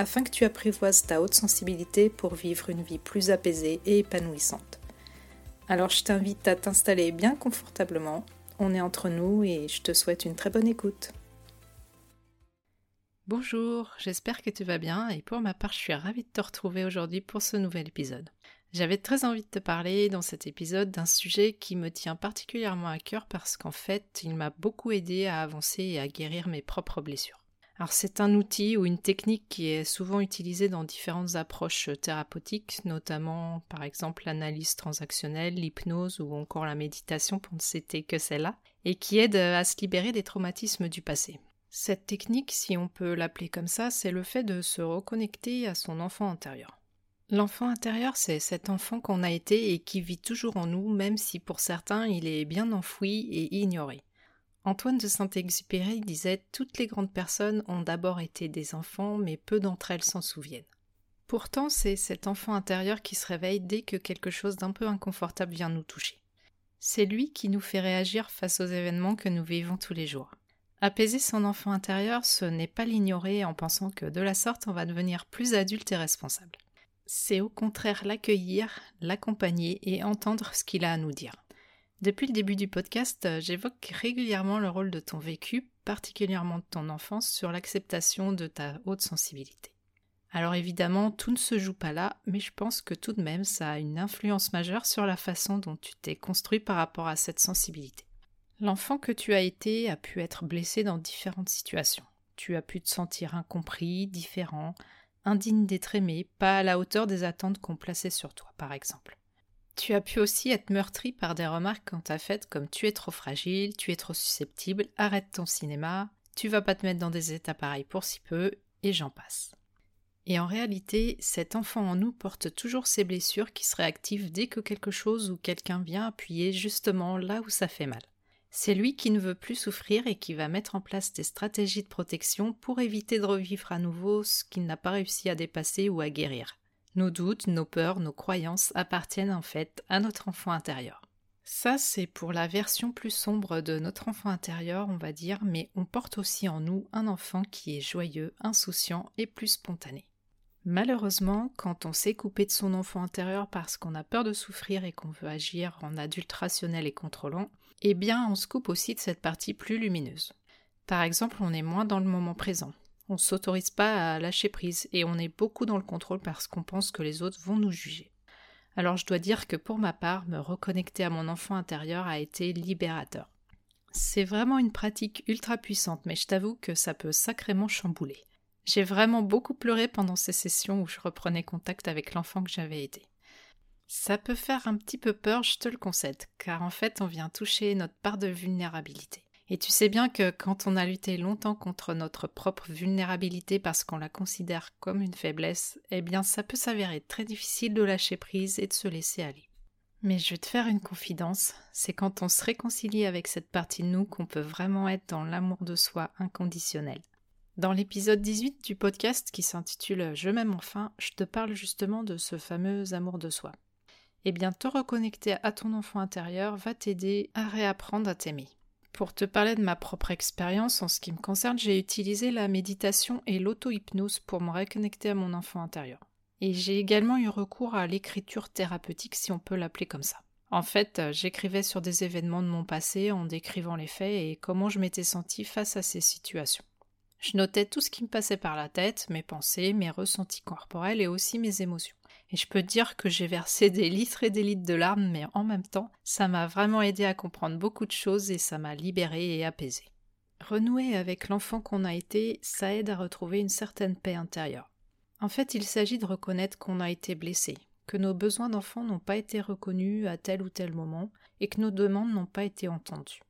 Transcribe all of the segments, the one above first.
afin que tu apprivoises ta haute sensibilité pour vivre une vie plus apaisée et épanouissante. Alors je t'invite à t'installer bien confortablement, on est entre nous et je te souhaite une très bonne écoute. Bonjour, j'espère que tu vas bien et pour ma part je suis ravie de te retrouver aujourd'hui pour ce nouvel épisode. J'avais très envie de te parler dans cet épisode d'un sujet qui me tient particulièrement à cœur parce qu'en fait il m'a beaucoup aidé à avancer et à guérir mes propres blessures. Alors c'est un outil ou une technique qui est souvent utilisée dans différentes approches thérapeutiques, notamment par exemple l'analyse transactionnelle, l'hypnose ou encore la méditation pour ne citer que celle-là, et qui aide à se libérer des traumatismes du passé. Cette technique, si on peut l'appeler comme ça, c'est le fait de se reconnecter à son enfant intérieur. L'enfant intérieur, c'est cet enfant qu'on a été et qui vit toujours en nous, même si pour certains il est bien enfoui et ignoré. Antoine de Saint-Exupéry disait Toutes les grandes personnes ont d'abord été des enfants, mais peu d'entre elles s'en souviennent. Pourtant, c'est cet enfant intérieur qui se réveille dès que quelque chose d'un peu inconfortable vient nous toucher. C'est lui qui nous fait réagir face aux événements que nous vivons tous les jours. Apaiser son enfant intérieur, ce n'est pas l'ignorer en pensant que de la sorte on va devenir plus adulte et responsable. C'est au contraire l'accueillir, l'accompagner et entendre ce qu'il a à nous dire. Depuis le début du podcast, euh, j'évoque régulièrement le rôle de ton vécu, particulièrement de ton enfance, sur l'acceptation de ta haute sensibilité. Alors évidemment, tout ne se joue pas là, mais je pense que tout de même ça a une influence majeure sur la façon dont tu t'es construit par rapport à cette sensibilité. L'enfant que tu as été a pu être blessé dans différentes situations. Tu as pu te sentir incompris, différent, indigne d'être aimé, pas à la hauteur des attentes qu'on plaçait sur toi, par exemple. Tu as pu aussi être meurtri par des remarques qu'on t'a faites comme tu es trop fragile, tu es trop susceptible, arrête ton cinéma, tu vas pas te mettre dans des états pareils pour si peu, et j'en passe. Et en réalité, cet enfant en nous porte toujours ces blessures qui se réactivent dès que quelque chose ou quelqu'un vient appuyer justement là où ça fait mal. C'est lui qui ne veut plus souffrir et qui va mettre en place des stratégies de protection pour éviter de revivre à nouveau ce qu'il n'a pas réussi à dépasser ou à guérir. Nos doutes, nos peurs, nos croyances appartiennent en fait à notre enfant intérieur. Ça, c'est pour la version plus sombre de notre enfant intérieur, on va dire, mais on porte aussi en nous un enfant qui est joyeux, insouciant et plus spontané. Malheureusement, quand on s'est coupé de son enfant intérieur parce qu'on a peur de souffrir et qu'on veut agir en adulte rationnel et contrôlant, eh bien on se coupe aussi de cette partie plus lumineuse. Par exemple, on est moins dans le moment présent. On ne s'autorise pas à lâcher prise et on est beaucoup dans le contrôle parce qu'on pense que les autres vont nous juger. Alors je dois dire que pour ma part, me reconnecter à mon enfant intérieur a été libérateur. C'est vraiment une pratique ultra puissante, mais je t'avoue que ça peut sacrément chambouler. J'ai vraiment beaucoup pleuré pendant ces sessions où je reprenais contact avec l'enfant que j'avais été. Ça peut faire un petit peu peur, je te le concède, car en fait on vient toucher notre part de vulnérabilité. Et tu sais bien que quand on a lutté longtemps contre notre propre vulnérabilité parce qu'on la considère comme une faiblesse, eh bien ça peut s'avérer très difficile de lâcher prise et de se laisser aller. Mais je vais te faire une confidence, c'est quand on se réconcilie avec cette partie de nous qu'on peut vraiment être dans l'amour de soi inconditionnel. Dans l'épisode 18 du podcast qui s'intitule Je m'aime enfin, je te parle justement de ce fameux amour de soi. Eh bien, te reconnecter à ton enfant intérieur va t'aider à réapprendre à t'aimer. Pour te parler de ma propre expérience en ce qui me concerne, j'ai utilisé la méditation et l'auto-hypnose pour me reconnecter à mon enfant intérieur. Et j'ai également eu recours à l'écriture thérapeutique, si on peut l'appeler comme ça. En fait, euh, j'écrivais sur des événements de mon passé en décrivant les faits et comment je m'étais sentie face à ces situations. Je notais tout ce qui me passait par la tête, mes pensées, mes ressentis corporels et aussi mes émotions. Et je peux dire que j'ai versé des litres et des litres de larmes, mais en même temps, ça m'a vraiment aidé à comprendre beaucoup de choses et ça m'a libéré et apaisé. Renouer avec l'enfant qu'on a été, ça aide à retrouver une certaine paix intérieure. En fait, il s'agit de reconnaître qu'on a été blessé, que nos besoins d'enfant n'ont pas été reconnus à tel ou tel moment, et que nos demandes n'ont pas été entendues.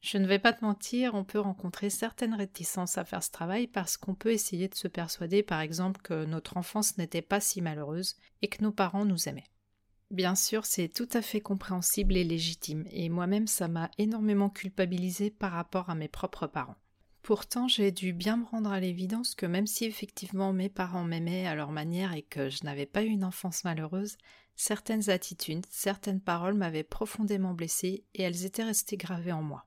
Je ne vais pas te mentir, on peut rencontrer certaines réticences à faire ce travail parce qu'on peut essayer de se persuader par exemple que notre enfance n'était pas si malheureuse et que nos parents nous aimaient. Bien sûr, c'est tout à fait compréhensible et légitime, et moi-même ça m'a énormément culpabilisé par rapport à mes propres parents. Pourtant, j'ai dû bien me rendre à l'évidence que même si effectivement mes parents m'aimaient à leur manière et que je n'avais pas eu une enfance malheureuse, certaines attitudes, certaines paroles m'avaient profondément blessée et elles étaient restées gravées en moi.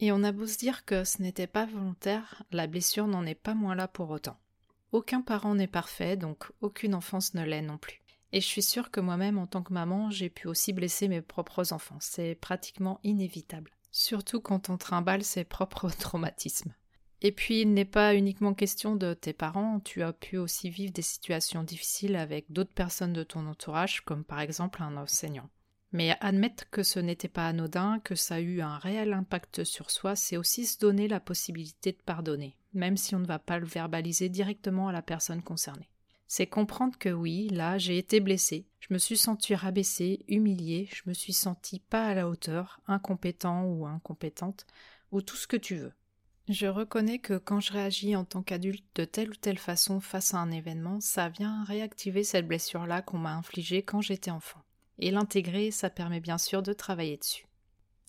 Et on a beau se dire que ce n'était pas volontaire, la blessure n'en est pas moins là pour autant. Aucun parent n'est parfait, donc aucune enfance ne l'est non plus. Et je suis sûre que moi-même, en tant que maman, j'ai pu aussi blesser mes propres enfants. C'est pratiquement inévitable. Surtout quand on trimballe ses propres traumatismes. Et puis, il n'est pas uniquement question de tes parents, tu as pu aussi vivre des situations difficiles avec d'autres personnes de ton entourage, comme par exemple un enseignant. Mais admettre que ce n'était pas anodin, que ça a eu un réel impact sur soi, c'est aussi se donner la possibilité de pardonner, même si on ne va pas le verbaliser directement à la personne concernée. C'est comprendre que oui, là, j'ai été blessée, je me suis sentie rabaissée, humiliée, je me suis sentie pas à la hauteur, incompétent ou incompétente, ou tout ce que tu veux. Je reconnais que quand je réagis en tant qu'adulte de telle ou telle façon face à un événement, ça vient réactiver cette blessure-là qu'on m'a infligée quand j'étais enfant. Et l'intégrer, ça permet bien sûr de travailler dessus.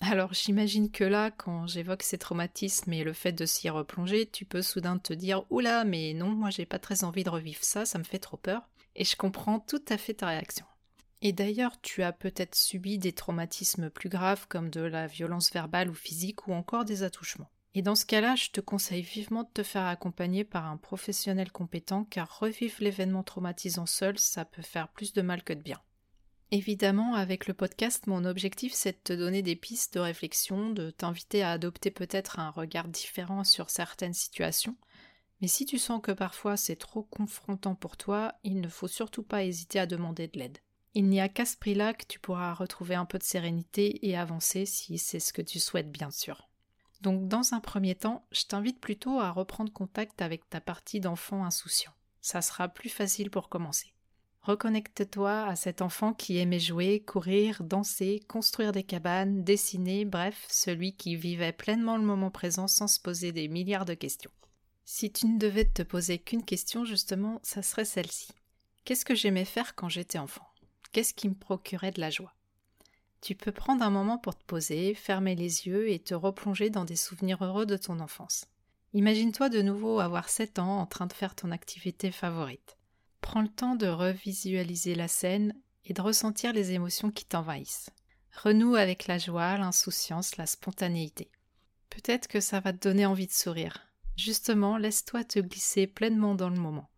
Alors j'imagine que là, quand j'évoque ces traumatismes et le fait de s'y replonger, tu peux soudain te dire Oula, mais non, moi j'ai pas très envie de revivre ça, ça me fait trop peur. Et je comprends tout à fait ta réaction. Et d'ailleurs, tu as peut-être subi des traumatismes plus graves comme de la violence verbale ou physique ou encore des attouchements. Et dans ce cas-là, je te conseille vivement de te faire accompagner par un professionnel compétent car revivre l'événement traumatisant seul, ça peut faire plus de mal que de bien. Évidemment, avec le podcast, mon objectif c'est de te donner des pistes de réflexion, de t'inviter à adopter peut-être un regard différent sur certaines situations. Mais si tu sens que parfois c'est trop confrontant pour toi, il ne faut surtout pas hésiter à demander de l'aide. Il n'y a qu'à ce prix-là que tu pourras retrouver un peu de sérénité et avancer si c'est ce que tu souhaites bien sûr. Donc dans un premier temps, je t'invite plutôt à reprendre contact avec ta partie d'enfant insouciant. Ça sera plus facile pour commencer. Reconnecte-toi à cet enfant qui aimait jouer, courir, danser, construire des cabanes, dessiner, bref, celui qui vivait pleinement le moment présent sans se poser des milliards de questions. Si tu ne devais te poser qu'une question, justement, ça serait celle-ci. Qu'est-ce que j'aimais faire quand j'étais enfant? Qu'est-ce qui me procurait de la joie? Tu peux prendre un moment pour te poser, fermer les yeux et te replonger dans des souvenirs heureux de ton enfance. Imagine-toi de nouveau avoir 7 ans en train de faire ton activité favorite. Prends le temps de revisualiser la scène et de ressentir les émotions qui t'envahissent. Renoue avec la joie, l'insouciance, la spontanéité. Peut-être que ça va te donner envie de sourire. Justement, laisse-toi te glisser pleinement dans le moment.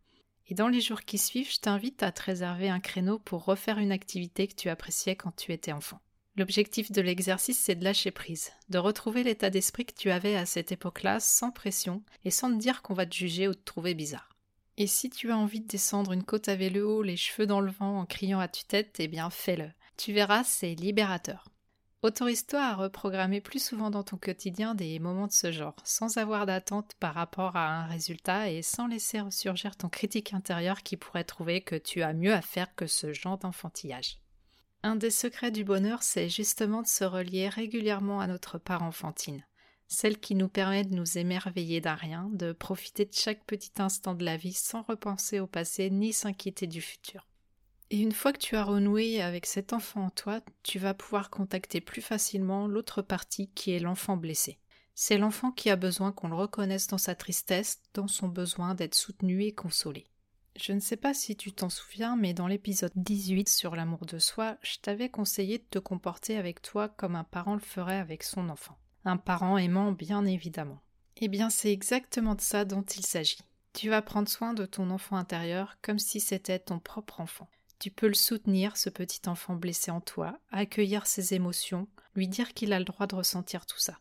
Et dans les jours qui suivent, je t'invite à te réserver un créneau pour refaire une activité que tu appréciais quand tu étais enfant. L'objectif de l'exercice, c'est de lâcher prise, de retrouver l'état d'esprit que tu avais à cette époque-là sans pression et sans te dire qu'on va te juger ou te trouver bizarre. Et si tu as envie de descendre une côte à vélo, les cheveux dans le vent en criant à tue-tête, eh bien fais-le. Tu verras, c'est libérateur. Autorise-toi à reprogrammer plus souvent dans ton quotidien des moments de ce genre, sans avoir d'attente par rapport à un résultat et sans laisser ressurgir ton critique intérieur qui pourrait trouver que tu as mieux à faire que ce genre d'enfantillage. Un des secrets du bonheur, c'est justement de se relier régulièrement à notre part enfantine, celle qui nous permet de nous émerveiller d'un rien, de profiter de chaque petit instant de la vie sans repenser au passé ni s'inquiéter du futur. Et une fois que tu as renoué avec cet enfant en toi, tu vas pouvoir contacter plus facilement l'autre partie qui est l'enfant blessé. C'est l'enfant qui a besoin qu'on le reconnaisse dans sa tristesse, dans son besoin d'être soutenu et consolé. Je ne sais pas si tu t'en souviens, mais dans l'épisode 18 sur l'amour de soi, je t'avais conseillé de te comporter avec toi comme un parent le ferait avec son enfant. Un parent aimant, bien évidemment. Eh bien, c'est exactement de ça dont il s'agit. Tu vas prendre soin de ton enfant intérieur comme si c'était ton propre enfant. Tu peux le soutenir, ce petit enfant blessé en toi, accueillir ses émotions, lui dire qu'il a le droit de ressentir tout ça.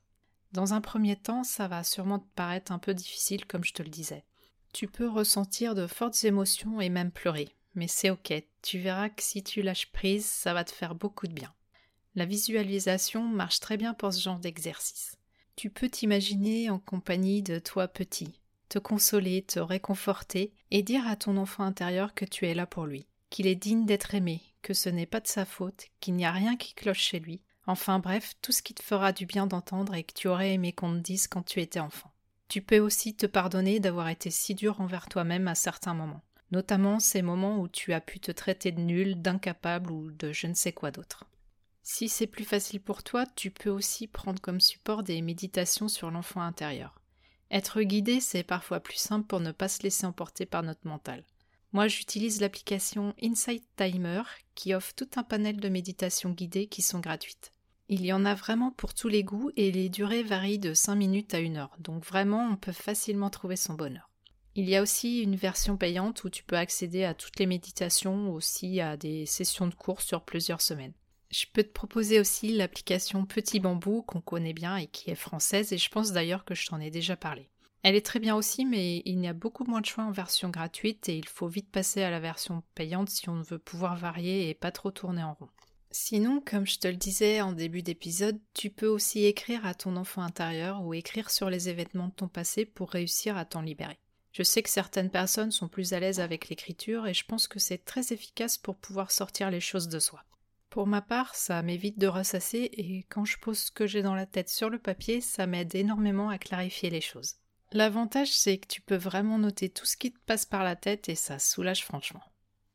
Dans un premier temps, ça va sûrement te paraître un peu difficile, comme je te le disais. Tu peux ressentir de fortes émotions et même pleurer, mais c'est ok, tu verras que si tu lâches prise, ça va te faire beaucoup de bien. La visualisation marche très bien pour ce genre d'exercice. Tu peux t'imaginer en compagnie de toi petit, te consoler, te réconforter et dire à ton enfant intérieur que tu es là pour lui, qu'il est digne d'être aimé, que ce n'est pas de sa faute, qu'il n'y a rien qui cloche chez lui, enfin bref, tout ce qui te fera du bien d'entendre et que tu aurais aimé qu'on te dise quand tu étais enfant. Tu peux aussi te pardonner d'avoir été si dur envers toi-même à certains moments. notamment ces moments où tu as pu te traiter de nul, d'incapable ou de je ne sais quoi d'autre. Si c'est plus facile pour toi, tu peux aussi prendre comme support des méditations sur l'enfant intérieur. Être guidé, c'est parfois plus simple pour ne pas se laisser emporter par notre mental. Moi, j'utilise l'application Insight Timer qui offre tout un panel de méditations guidées qui sont gratuites. Il y en a vraiment pour tous les goûts et les durées varient de 5 minutes à 1 heure, donc vraiment on peut facilement trouver son bonheur. Il y a aussi une version payante où tu peux accéder à toutes les méditations, aussi à des sessions de cours sur plusieurs semaines. Je peux te proposer aussi l'application Petit Bambou qu'on connaît bien et qui est française et je pense d'ailleurs que je t'en ai déjà parlé. Elle est très bien aussi mais il y a beaucoup moins de choix en version gratuite et il faut vite passer à la version payante si on veut pouvoir varier et pas trop tourner en rond. Sinon, comme je te le disais en début d'épisode, tu peux aussi écrire à ton enfant intérieur ou écrire sur les événements de ton passé pour réussir à t'en libérer. Je sais que certaines personnes sont plus à l'aise avec l'écriture et je pense que c'est très efficace pour pouvoir sortir les choses de soi. Pour ma part, ça m'évite de ressasser et quand je pose ce que j'ai dans la tête sur le papier, ça m'aide énormément à clarifier les choses. L'avantage, c'est que tu peux vraiment noter tout ce qui te passe par la tête et ça soulage franchement.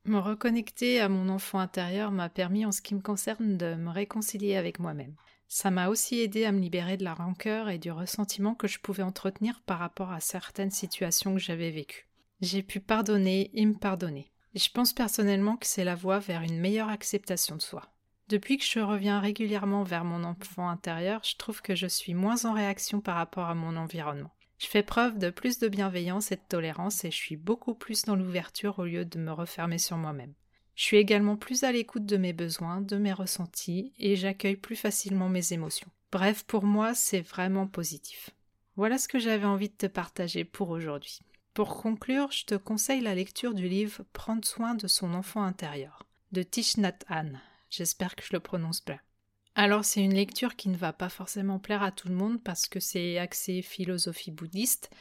Me reconnecter à mon enfant intérieur m'a permis en ce qui me concerne de me réconcilier avec moi-même. Ça m'a aussi aidé à me libérer de la rancœur et du ressentiment que je pouvais entretenir par rapport à certaines situations que j'avais vécues. J'ai pu pardonner et me pardonner. Et je pense personnellement que c'est la voie vers une meilleure acceptation de soi. Depuis que je reviens régulièrement vers mon enfant intérieur, je trouve que je suis moins en réaction par rapport à mon environnement. Je fais preuve de plus de bienveillance et de tolérance et je suis beaucoup plus dans l'ouverture au lieu de me refermer sur moi-même. Je suis également plus à l'écoute de mes besoins, de mes ressentis et j'accueille plus facilement mes émotions. Bref, pour moi, c'est vraiment positif. Voilà ce que j'avais envie de te partager pour aujourd'hui. Pour conclure, je te conseille la lecture du livre Prendre soin de son enfant intérieur de Thich Nhat Hanh. J'espère que je le prononce bien. Alors c'est une lecture qui ne va pas forcément plaire à tout le monde parce que c'est axé philosophie bouddhiste,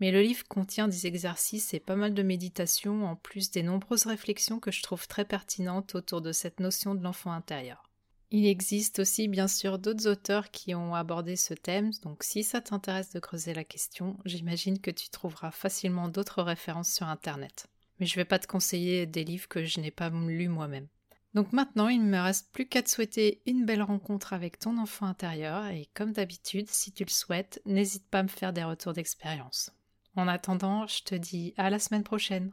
mais le livre contient des exercices et pas mal de méditations en plus des nombreuses réflexions que je trouve très pertinentes autour de cette notion de l'enfant intérieur. Il existe aussi bien sûr d'autres auteurs qui ont abordé ce thème, donc si ça t'intéresse de creuser la question, j'imagine que tu trouveras facilement d'autres références sur Internet. Mais je ne vais pas te conseiller des livres que je n'ai pas lus moi-même. Donc maintenant, il ne me reste plus qu'à te souhaiter une belle rencontre avec ton enfant intérieur et comme d'habitude, si tu le souhaites, n'hésite pas à me faire des retours d'expérience. En attendant, je te dis à la semaine prochaine.